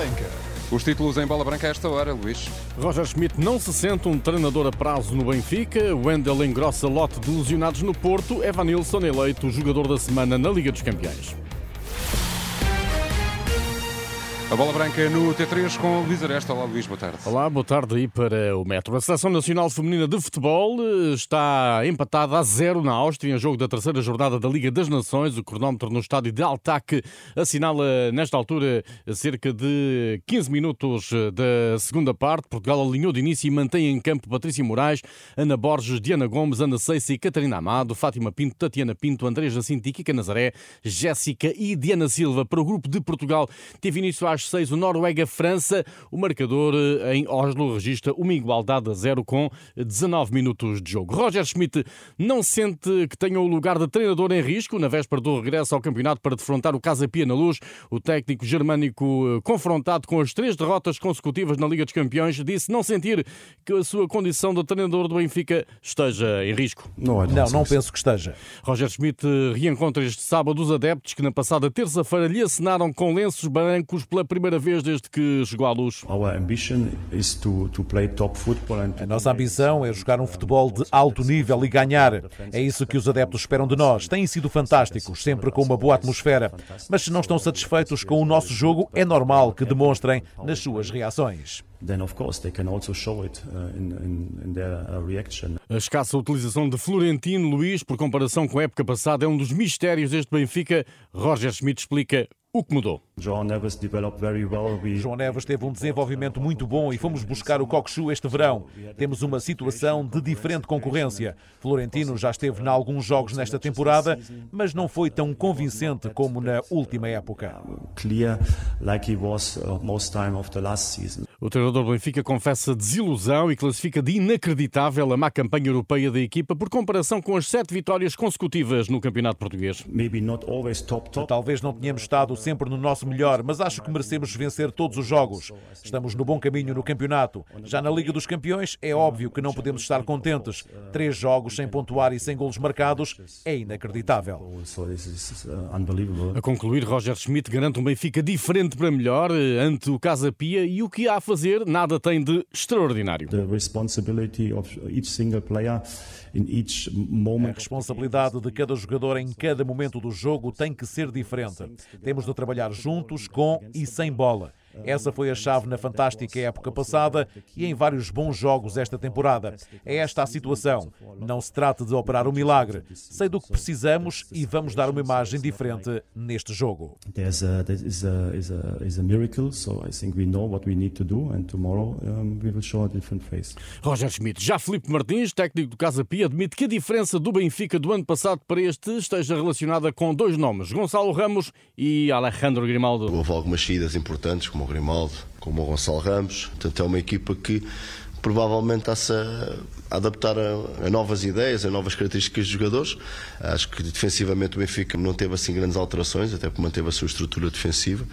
Branca. Os títulos em bola branca a esta hora, Luís. Roger Schmidt não se sente um treinador a prazo no Benfica. Wendel engrossa lote de lesionados no Porto. Evanilson eleito jogador da semana na Liga dos Campeões. A bola branca no T3 com Luís Aresta. Olá, Luís, boa tarde. Olá, boa tarde aí para o Metro. A Seleção Nacional Feminina de Futebol eh, está empatada a zero na Áustria em jogo da terceira jornada da Liga das Nações. O cronómetro no estádio de Altac assinala, nesta altura, cerca de 15 minutos eh, da segunda parte. Portugal alinhou de início e mantém em campo Patrícia Moraes, Ana Borges, Diana Gomes, Ana Seice e Catarina Amado, Fátima Pinto, Tatiana Pinto, André Jacinto e Kika Nazaré, Jéssica e Diana Silva. Para o grupo de Portugal, teve início às às 6 o Noruega-França. O marcador eh, em Oslo registra uma igualdade a zero com 19 minutos de jogo. Roger Schmidt não sente que tenha o lugar de treinador em risco na véspera do regresso ao campeonato para defrontar o Casa Pia na Luz. O técnico germânico, eh, confrontado com as três derrotas consecutivas na Liga dos Campeões, disse não sentir que a sua condição de treinador do Benfica esteja em risco. Não, não, não penso que esteja. Roger Schmidt eh, reencontra este sábado os adeptos que na passada terça-feira lhe assinaram com lenços brancos pela primeira vez desde que chegou à luz. A nossa ambição é jogar um futebol de alto nível e ganhar. É isso que os adeptos esperam de nós. Têm sido fantásticos, sempre com uma boa atmosfera. Mas se não estão satisfeitos com o nosso jogo, é normal que demonstrem nas suas reações. A escassa utilização de Florentino Luís, por comparação com a época passada, é um dos mistérios deste Benfica. Roger Schmidt explica o que mudou? João Neves teve um desenvolvimento muito bom e fomos buscar o Coxu este verão. Temos uma situação de diferente concorrência. Florentino já esteve em alguns jogos nesta temporada, mas não foi tão convincente como na última época. O treinador do Benfica confessa desilusão e classifica de inacreditável a má campanha europeia da equipa por comparação com as sete vitórias consecutivas no Campeonato Português. Talvez não tenhamos estado sempre no nosso melhor, mas acho que merecemos vencer todos os jogos. Estamos no bom caminho no campeonato. Já na Liga dos Campeões, é óbvio que não podemos estar contentes. Três jogos sem pontuar e sem golos marcados é inacreditável. A concluir, Roger Schmidt garante um Benfica diferente para melhor eh, ante o Casa Pia e o que há a fazer nada tem de extraordinário. A responsabilidade de cada jogador em cada momento do jogo tem que ser diferente. Temos de trabalhar juntos, com e sem bola. Essa foi a chave na fantástica época passada e em vários bons jogos esta temporada. É esta a situação. Não se trata de operar um milagre. Sei do que precisamos e vamos dar uma imagem diferente neste jogo. Roger Schmidt, já Felipe Martins, técnico do Casa Pia, admite que a diferença do Benfica do ano passado para este esteja relacionada com dois nomes, Gonçalo Ramos e Alejandro Grimaldo. Houve algumas saídas importantes, como o Grimaldo, como o Gonçalo Ramos. Portanto, é uma equipa que provavelmente está-se a adaptar a, a, novas ideias, a novas características dos jogadores. Acho que defensivamente o Benfica não teve assim grandes alterações, até porque manteve a sua estrutura defensiva.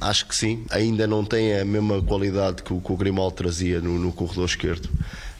Acho que sim, ainda não tem a mesma qualidade que o, que o Grimaldo trazia no, no corredor esquerdo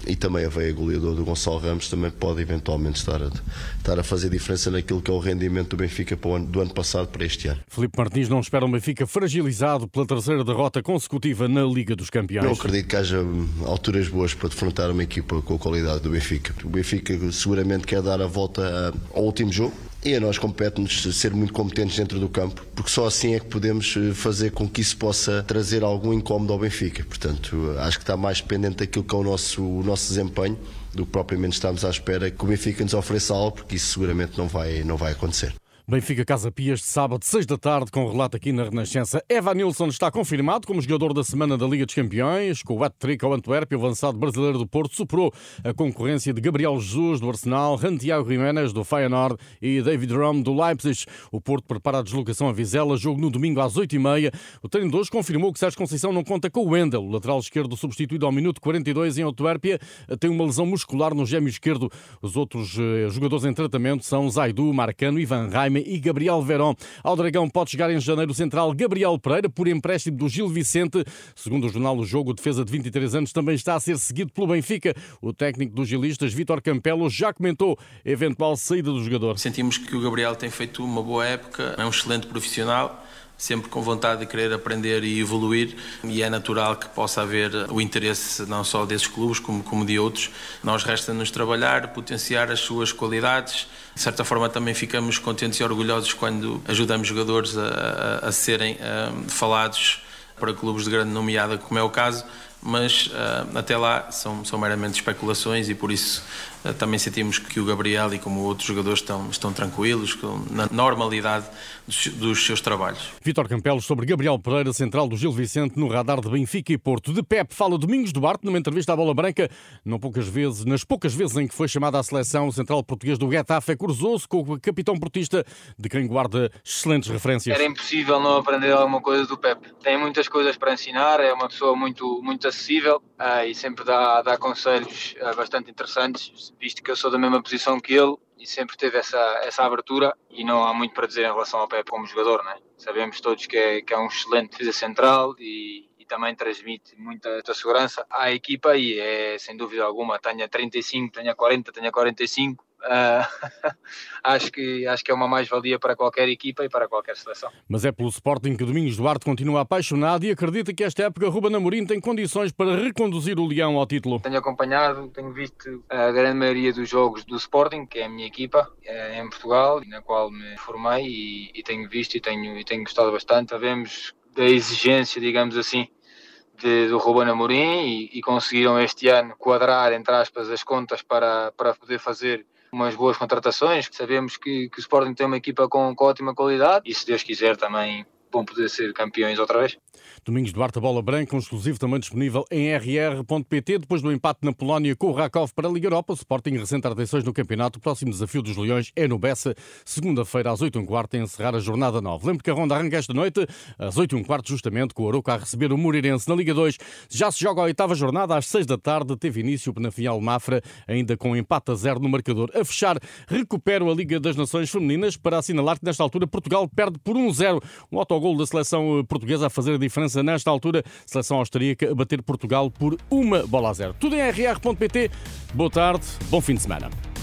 e também a veia goleador do Gonçalo Ramos também pode eventualmente estar a, estar a fazer diferença naquilo que é o rendimento do Benfica ano, do ano passado para este ano. Filipe Martins não espera o Benfica fragilizado pela terceira derrota consecutiva na Liga dos Campeões. Não acredito que haja alturas boas para defrontar uma equipa com a qualidade do Benfica. O Benfica seguramente quer dar a volta ao último jogo, e a nós compete-nos ser muito competentes dentro do campo, porque só assim é que podemos eh, fazer com que isso possa trazer algum incómodo ao Benfica. Portanto, acho que está mais dependente daquilo que é o nosso, o nosso desempenho do que propriamente estamos à espera que o Benfica nos ofereça algo, porque isso seguramente não vai, não vai acontecer. Benfica Casa Pias de sábado, 6 da tarde, com relato aqui na Renascença. Eva Nilsson está confirmado como jogador da semana da Liga dos Campeões, com o hat-trick ao Antuérpia, o avançado brasileiro do Porto superou a concorrência de Gabriel Jesus do Arsenal, Santiago Jiménez do Feyenoord e David Rom do Leipzig. O Porto prepara a deslocação a Vizela, jogo no domingo às 8h30. O treino de hoje confirmou que Sérgio Conceição não conta com o Wendel, o lateral esquerdo substituído ao minuto 42 em Antuérpia, tem uma lesão muscular no gêmeo esquerdo. Os outros eh, jogadores em tratamento são Zaidu, Marcano, Ivan E Gabriel Verón. Ao Dragão pode chegar em janeiro o central Gabriel Pereira por empréstimo do Gil Vicente. Segundo o jornal O Jogo, o defesa de 23 anos também está a ser seguido pelo Benfica. O técnico dos gilistas, Vítor Campelo, já comentou a eventual saída do jogador. Sentimos que o Gabriel tem feito uma boa época, é um excelente profissional sempre com vontade de querer aprender e evoluir e é natural que possa haver o interesse não só desses clubes como, como de outros. Nós resta-nos trabalhar, potenciar as suas qualidades. De certa forma também ficamos contentes e orgulhosos quando ajudamos jogadores a, a, a serem a, falados para clubes de grande nomeada, como é o caso, mas uh, até lá são, são meramente especulações e por isso uh, também sentimos que o Gabriel e como outros jogadores estão, estão tranquilos, na normalidade dos, dos seus trabalhos. Vítor Campelos sobre Gabriel Pereira, central do Gil Vicente, no radar de Benfica e Porto. De Pep fala Domingos Duarte numa entrevista à Bola Branca, não poucas vezes, nas poucas vezes em que foi chamada à seleção, o central português do Getafe cruzou-se com o capitão portista, de quem guarda excelentes referências. Era impossível não aprender alguma coisa do Pep. Tem muitas coisas para ensinar, é uma pessoa muito, muito acessível uh, e sempre dá, dá conselhos uh, bastante interessantes, visto que eu sou da mesma posição que ele e sempre teve essa, essa abertura e não há muito para dizer em relação ao Pepe como jogador, né? Sabemos todos que é, que é um excelente defesa central e, e também transmite muita, segurança à equipa e é sem dúvida alguma, tenha 35, tenha 40, tenha 45, Uh, acho, que, acho que é uma mais-valia para qualquer equipa e para qualquer seleção. Mas é pelo Sporting que Domingos Duarte continua apaixonado e acredita que esta época Ruben Amorim tem condições para reconduzir o Leão ao título. Tenho acompanhado, tenho visto a grande maioria dos jogos do Sporting, que é a minha equipa é em Portugal, na qual me formei e, e tenho visto e tenho, e tenho gostado bastante. Sabemos da exigência, digamos assim, de, do Ruben Amorim e, e, conseguiram este ano quadrar, entre aspas, as contas para, para poder fazer umas boas contratações. Sabemos que, que o Sporting tem uma equipa com, com ótima qualidade e, se Deus quiser, também vão poder ser campeões outra vez. Domingos Duarte, a bola branca, um exclusivo também disponível em rr.pt. Depois do empate na Polónia com o Rakov para a Liga Europa, o Sporting recente atenções no campeonato. O próximo desafio dos Leões é no Bessa, segunda-feira às 8 h quarto, a encerrar a jornada 9. Lembro que a ronda arranca esta noite às 8 h quarto, justamente com o Aroca a receber o Moreirense na Liga 2. Já se joga a oitava jornada às 6 da tarde. Teve início o Penafiel Mafra, ainda com empate a zero no marcador. A fechar, recupero a Liga das Nações Femininas para assinalar que nesta altura Portugal perde por 1-0. Um autogol da seleção portuguesa a fazer a diferença nesta altura. Seleção austríaca a bater Portugal por uma bola a zero. Tudo em rr.pt. Boa tarde, bom fim de semana.